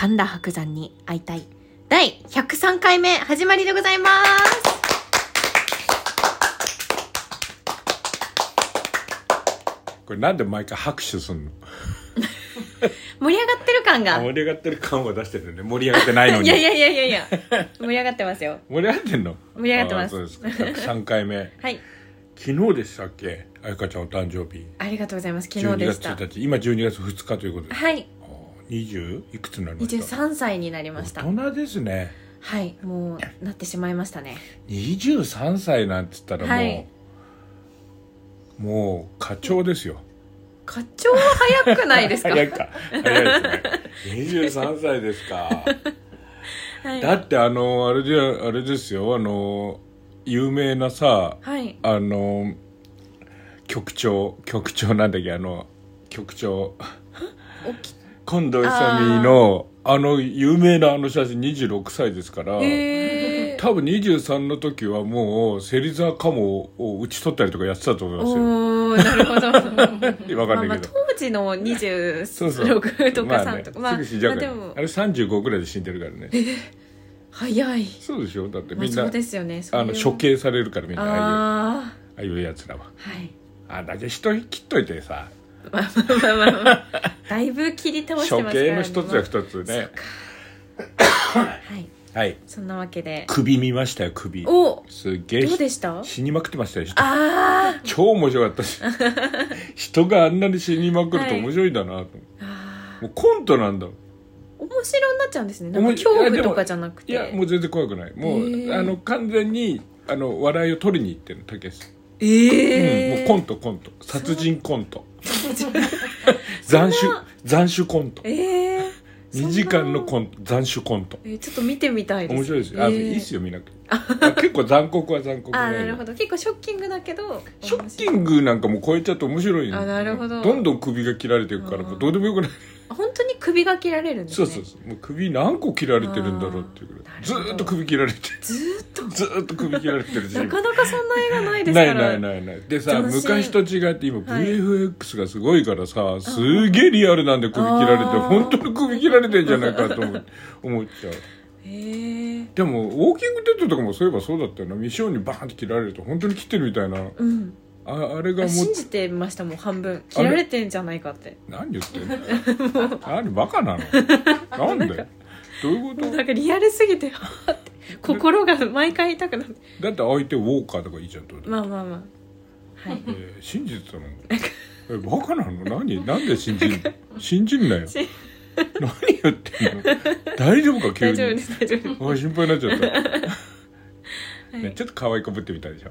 神田伯山に会いたい。第103回目始まりでございます。これなんで毎回拍手すんの？盛り上がってる感が。盛り上がってる感を出してるね。盛り上がってないのに。いやいやいやいや。いや盛り上がってますよ。盛り上がってんの？盛り上がってます。あそうですか。103回目。はい。昨日でしたっけ？彩香ちゃんお誕生日。ありがとうございます。昨日12月でした。1日。今12月2日ということで。はい20いくつになりました？23歳になりました。大人ですね。はいもうなってしまいましたね。23歳なんて言ったらもう、はい。もう課長ですよ。課長は早くないですか？早いか。早いですね。23歳ですか。はい。だってあのあれであれですよあの有名なさはい。あの局長局長なんだっけあの局長。お き近藤勇のあの有名なあの写真26歳ですから多分23の時はもう芹沢鴨を打ち取ったりとかやってたと思いますよ。なるほど。わかんないけど、まあまあ当時のそうそう。26とか。まあね3とかまあすぐ死んじゃうから、まあでも。あれ35ぐらいで死んでるからね。早い。そうでしょ？だってまあみんな、そうですよね。あの処刑されるからみんなああいう。あああいうやつらは。あはい。あだけ人切っといてさまあまあまあまあまあだいぶ切り倒して処ますから刑の一つや二つね。はい。はい。そんなわけで。首見ましたよ首。おすっげえどうでした？死にまくってましたよ人。あー。超面白かったし。人があんなに死にまくると面白いんだなと。思って、あもうコントなんだ。ー面白になっちゃうんですね。なんか面恐怖とかじゃなくて。いやもう全然怖くない。もう、あの完全にあの笑いを取りに行ってるたけし。ええうん、もうコントコント。殺人コント 斬首斬首コント。ええ2時間のコント斬首コント。えーちょっと見てみたいです。面白いですよ、あえー。いいっすよ見なく。てあ結構残酷は残酷あーねなるほど。結構ショッキングだけどショッキングなんかもう超えちゃって面白いあなるほど。どんどん首が切られていくからどうでもよくない？あ本当に？首が切られるんですね。そうそうそう。もう首何個切られてるんだろうっていうぐらい。ずっと首切られてずーっと？ずーっと首切られてるし。なかなかそんな映画ないですから。ないないないない。でさ昔と違って今はい。VFX がすごいからさ、すげえリアルなんで首切られて本当に首切られてんじゃないかと思っちゃう。へえ。でもウォーキングデッドとかもそういえばそうだったよな。未承認バーンって切られると本当に切ってるみたいな。うんああれがもうあ信じてましたもん半分。切られてんじゃないかって。何言ってんの？何バカなの？なんで？どういうこもうなんかリアルすぎて心が毎回痛くなって。とだって相手ウォーカーとかいいじゃんどうだってまあまあまあ。はい。えー信じてたの？えバカなの？何？なんで信じんの？信じんなよ。し 何言ってんの？大丈夫か？急に。大丈夫です大丈夫です。あ心配になっちゃった、はい。ね、ちょっと可愛いこぶってみたでしょ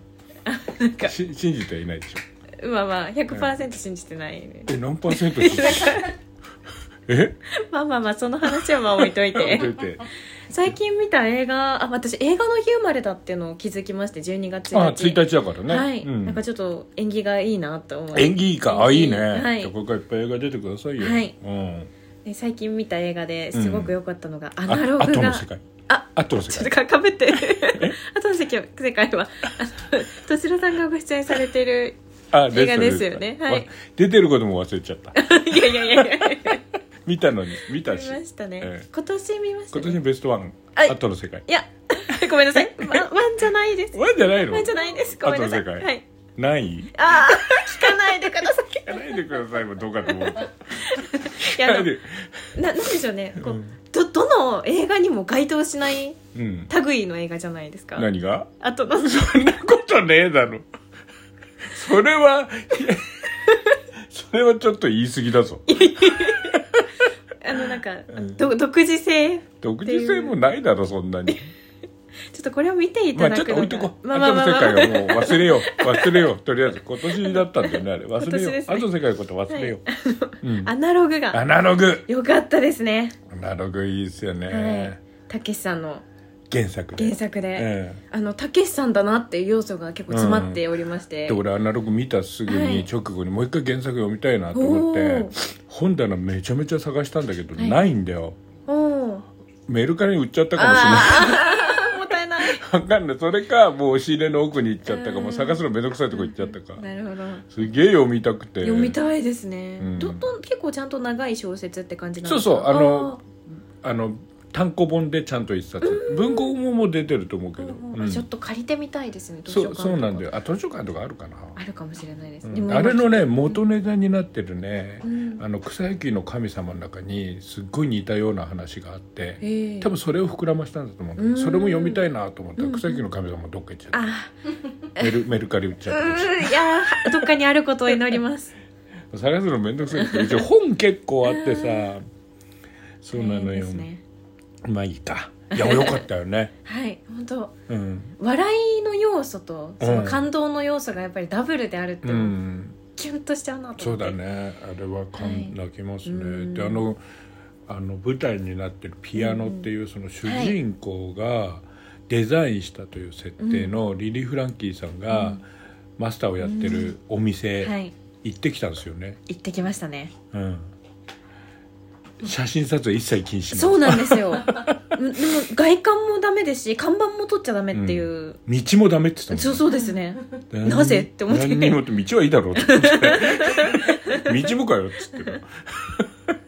なんか。し信じてはいないでしょ。まあまあ100%信じてない。ねえ何パーセント信じてえ？まあまあまあその話はまあ置いといて。出て。最近見た映画あ私映画の日生まれだっていうのを気づきまして12月1あ日1日だからね、はい、うん。なんかちょっと縁起がいいなと思い演技いいかあいいね、はい。じゃあこれからいっぱい映画出てくださいよ、はい。うん、で最近見た映画ですごく良かったのが、アあナログが。後の世界あ後のちょっとかかぶって。あとの世界 世界はあの敏郎さんがご出演されてるあ映画ですよね。はい。わ出てることも忘れちゃった。いやいやいやいや見たのに見た見しましたね、ええ。今年見ました、ね、今年のベストワンはい後の世界。いや ごめんなさい。ワンワンじゃないです。ワンじゃないの？ワンじゃないです。ごめんなさい。後の世界。はい。何位ああ聞かないでください。聞かないでください。もどうかと思う。いやあのなななんでしょうね。こう、うんどどの映画にも該当しないうん。類の映画じゃないですか。何が？あとの そんなことねえだろ。それはそれはちょっと言い過ぎだぞ。あのなんか、ど独自性独自性もないだろそんなに。ちょっとこれを見ていまあちょっただくと置いとこう、まあまの世界はもう忘れよう。忘れよう。とりあえず今年だったんだよねあれ。忘れよう、今年ですね。後の世界のこと忘れよう、うん。アナログが。アナログ。よかったですね。アナログいいですよね、たけしさんの原作で原作で、えあのたけしさんだなっていう要素が結構詰まっておりまして、えで俺アナログ見たすぐに直後にもう一回原作読みたいなと思って、おー本棚めちゃめちゃ探したんだけど、はいないんだよメルカリに売っちゃったかもしれないもったいないわかんないそれかもう押し入れの奥に行っちゃったかも探すのめんど。くさいとこ行っちゃったかなるほど。すげえ読みたくて読みたいですね、うんど。ど結構ちゃんと長い小説って感じなんですかそうあのあの単行本でちゃんと一冊。文庫本も出てると思うけど、うんちょっと借りてみたいですね図書そう館そうなんだよ。あ図書館とかあるかな、あるかもしれないです、うん。でもあれのね元ネタになってるね、うん。あの草野球の神様の中にすっごい似たような話があって、ええ。多分それを膨らましたんだと思うんだけどうん。それも読みたいなと思ったらうん草野球の神様どっか行っちゃった、あ。メルメルカリ売っちゃったいやーどっかにあることを祈ります。探すの面倒くさいけど一応本結構あってさ そうなのよ。ね。まあいいか。いやよかったよね。はい本当。うん、笑いの要素とそうん。の感動の要素がやっぱりダブルであるってういうの、ん、キュンとしちゃうなとそう思って。だね。あれはかん、はい。泣きますね、うん。であのあの舞台になってるピアノっていうその主人公がデザインしたという設定のリリー・フランキーさんがマスターをやってるお店はい。行ってきたんですよね、行ってきましたね。うん、写真撮影一切禁止そうなんですよ。う んでも外観もダメですし看板も取っちゃダメっていう、道もダメって言ってたもんそうそうですね。なぜって思って。何にもって道はいいだろうって 道もかよっつってた。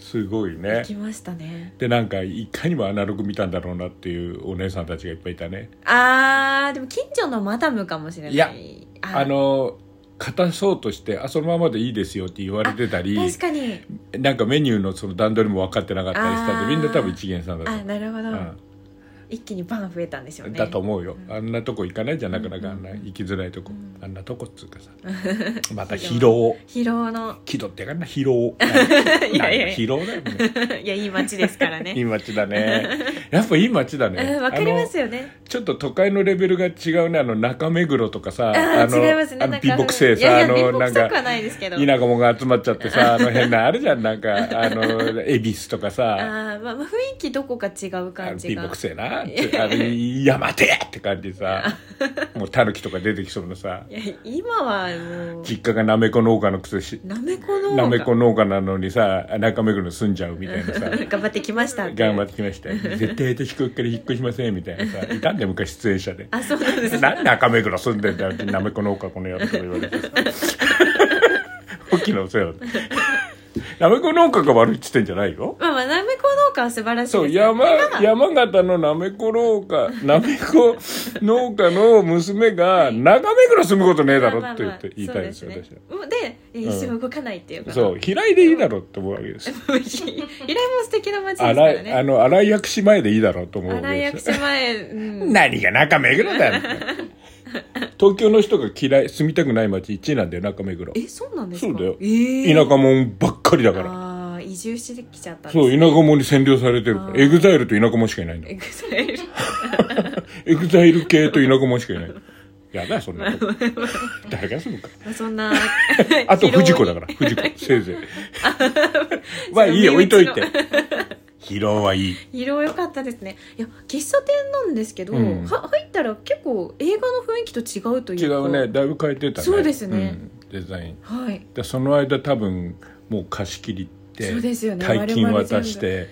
すごい行ねきましたね。でなんかいかにもアナログ見たんだろうなっていうお姉さんたちがいっぱいいたね。あーでも近所のマダムかもしれない。いやああの片そうとしてあそのままでいいですよって言われてたり確かに。なんかメニューのその段取りも分かってなかったりしたんでみんな多分一元さんだとあなるほど、うん一気にバン増えたんでしょうね。だと思うよ。あんなとこ行かないじゃんなかなかあんなうん。行きづらいとこ。うん。あんなとこっつうかさ。また疲労。疲労の。気取ってやがんな疲労。い。やいや。疲労だよ。ね いやいい街ですからね。いい街だね。やっぱいい街だね。うんわかりますよよねちょっと都会のレベルが違うね。あの中目黒とかさあのー違いますね。あのなんか貧乏くせえいやいやさあのなんか田舎者が集まっちゃってさあの変なあるじゃん。なんかあの恵比寿とかさ。あー、まあ、まあ雰囲気どこか違うあ感じが。の貧乏くせえなってあれ山手って感じでさ もうタヌキとか出てきそうなさいや今はもう実家がなめこ農家のくせしなめこのなめこ農家なのにさ中目黒に住んじゃうみたいなさ 頑張ってきましたって頑張ってきました。絶対私こっから引っ越しませんみたいなさ いたんで昔出演者で。あそうなんです。なんで中目黒住んでんだよってなめこ農家この野郎とか言われてさ。大きなお世話だなめこ農家が悪いっつってんじゃないよ。まあまあなめこ農家は素晴らしいそうよ。山山形のなめこ農家 なめこ農家の娘が中目黒住むことねえだろって言って言いたいですよ私で一生動かないっていうか。そう平井でいいだろうって思うわけですよ。平井も素敵な街ですから荒いあねの荒井薬師前でいいだろうと思うわけですよ。師前、うん、何が中目黒だよ 東京の人が嫌い住みたくない街1位なんだよ中目黒。えそうなんですか？そうだよ。えー、田舎者ばっかりだから移住してきちゃったんそう田舎者に占領されてる。からあー。エグザイルと田舎者しかいないんだエグザイル。エグザイル系と田舎者しかいない。やだよそんな。とこ誰が住むか。まあそんな あと藤子だから。藤子 せいぜい。まあいいよ置いといて。疲労はいい疲労良かったですね。いや喫茶店なんですけど、うん。は入ったら結構映画の雰囲気と違うという違かうね。だいぶ変えてたね。そうですね。うん。デザイン。はい。でその間多分もう貸し切りってそうですよね。大金渡して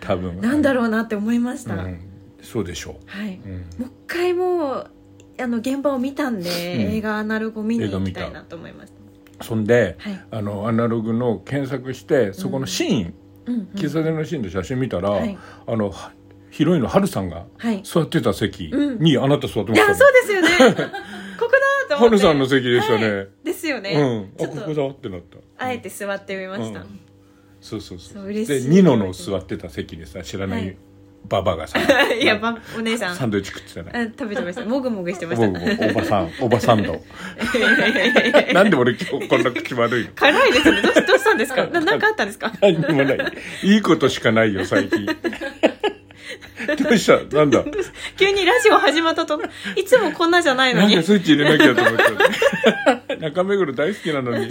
多分。なんだろうなって思いました、うん、そうでしょはい、う、うん、もう一回もうあの現場を見たんで、映画アナログを見に行きたいなと思いました。そんではい、あのアナログの検索してそこのシーン、うんうん、喫茶店のシーンで写真見たら、はい。あのはヒロインのハルさんがはい。座ってた席うん。にあなた座ってまいやしたね、そうですよね。ここだと思って。ハルさんの席でしたね、はい。ですよね、うん。あこと。こだってなった。あえて座ってみました、うんそうそうそうそう。でニノの座ってた席でさ知らなはい。いババがさ、いやばお姉さん。サンドイッチ食ってたね。あ食べてました。もぐもぐしてました。僕もおばさん おばさんといやいやいやいやいやなんで俺今日こんな口悪いの？辛いですね。どうしどうしたんですか？ななんかあったんですか？何にもない。いいことしかないよ最近。どうした？なんだ？急にラジオ始まったと。いつもこんなじゃないのに。なんかスイッチ入れなきゃと思っちゃって。中目黒大好きなのに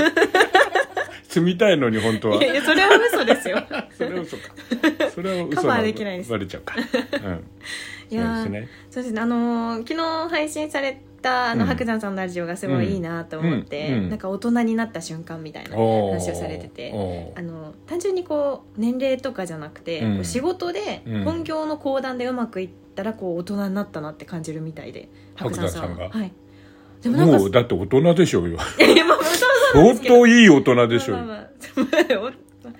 住みたいのに本当はいやいやそれは嘘ですよ。それは嘘か。それは嘘カバーできないです。バレちゃうか。うん。いやーそうですね。そうですね。あのー昨日配信されたあの、うん。白山さんのラジオがすごいいいなと思って、うん。うん。なんか大人になった瞬間みたいなおー。話をされてておー。あの単純にこう年齢とかじゃなくて、うん。こう仕事でうん。本業の講談でうまくいったらこう大人になったなって感じるみたいで白山さんが。ははいでもなんかもうだって大人でしょうよ。相当いい大人でしょうよ。まあま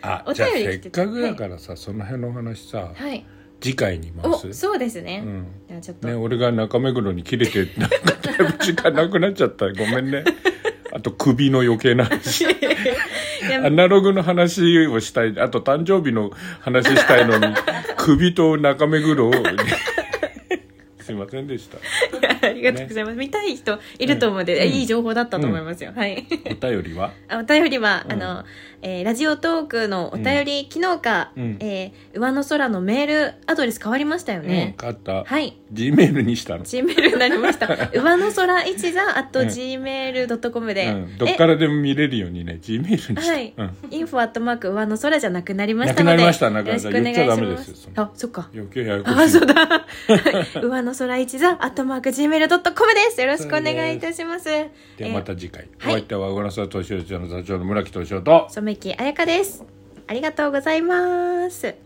あまあじゃあせってかくだからさ、その辺の話さ、はい。次回に回おすそうですね、うん。じゃあちょっと、ね、俺が中目黒に切れてなんかだいぶ時間なくなっちゃった。ごめんね。あと首の余計な話。アナログの話をしたい。あと誕生日の話したいのに首と中目黒をすいませんでした。ありがとうございます、見たい人いると思うので、うん。いい情報だったと思いますよ、はい。お便りは？あお便りは、うん。あの、えーラジオトークのお便り、昨日か、うん。えー上の空のメールアドレス変わりましたようんね、買った、はい。G メールにしたの、G メールになりました。上の空一座あとうん。gmail.com で、うん、どっからでも見れるようにね G メールにした、はい。うん、インフォアットマーク上の空じゃなくなりましたので。なくなりました。なくなりよろしくお願いし言っちゃダメまですあそっか。余計ややこしい。あそうだ。はい 上の空一座アットマーク gmail.com です。よろしくお願いいたします。でえーはまた次回、はい。お相手は小笠原敏夫町の座長の村木敏夫と。染木彩香です。ありがとうございます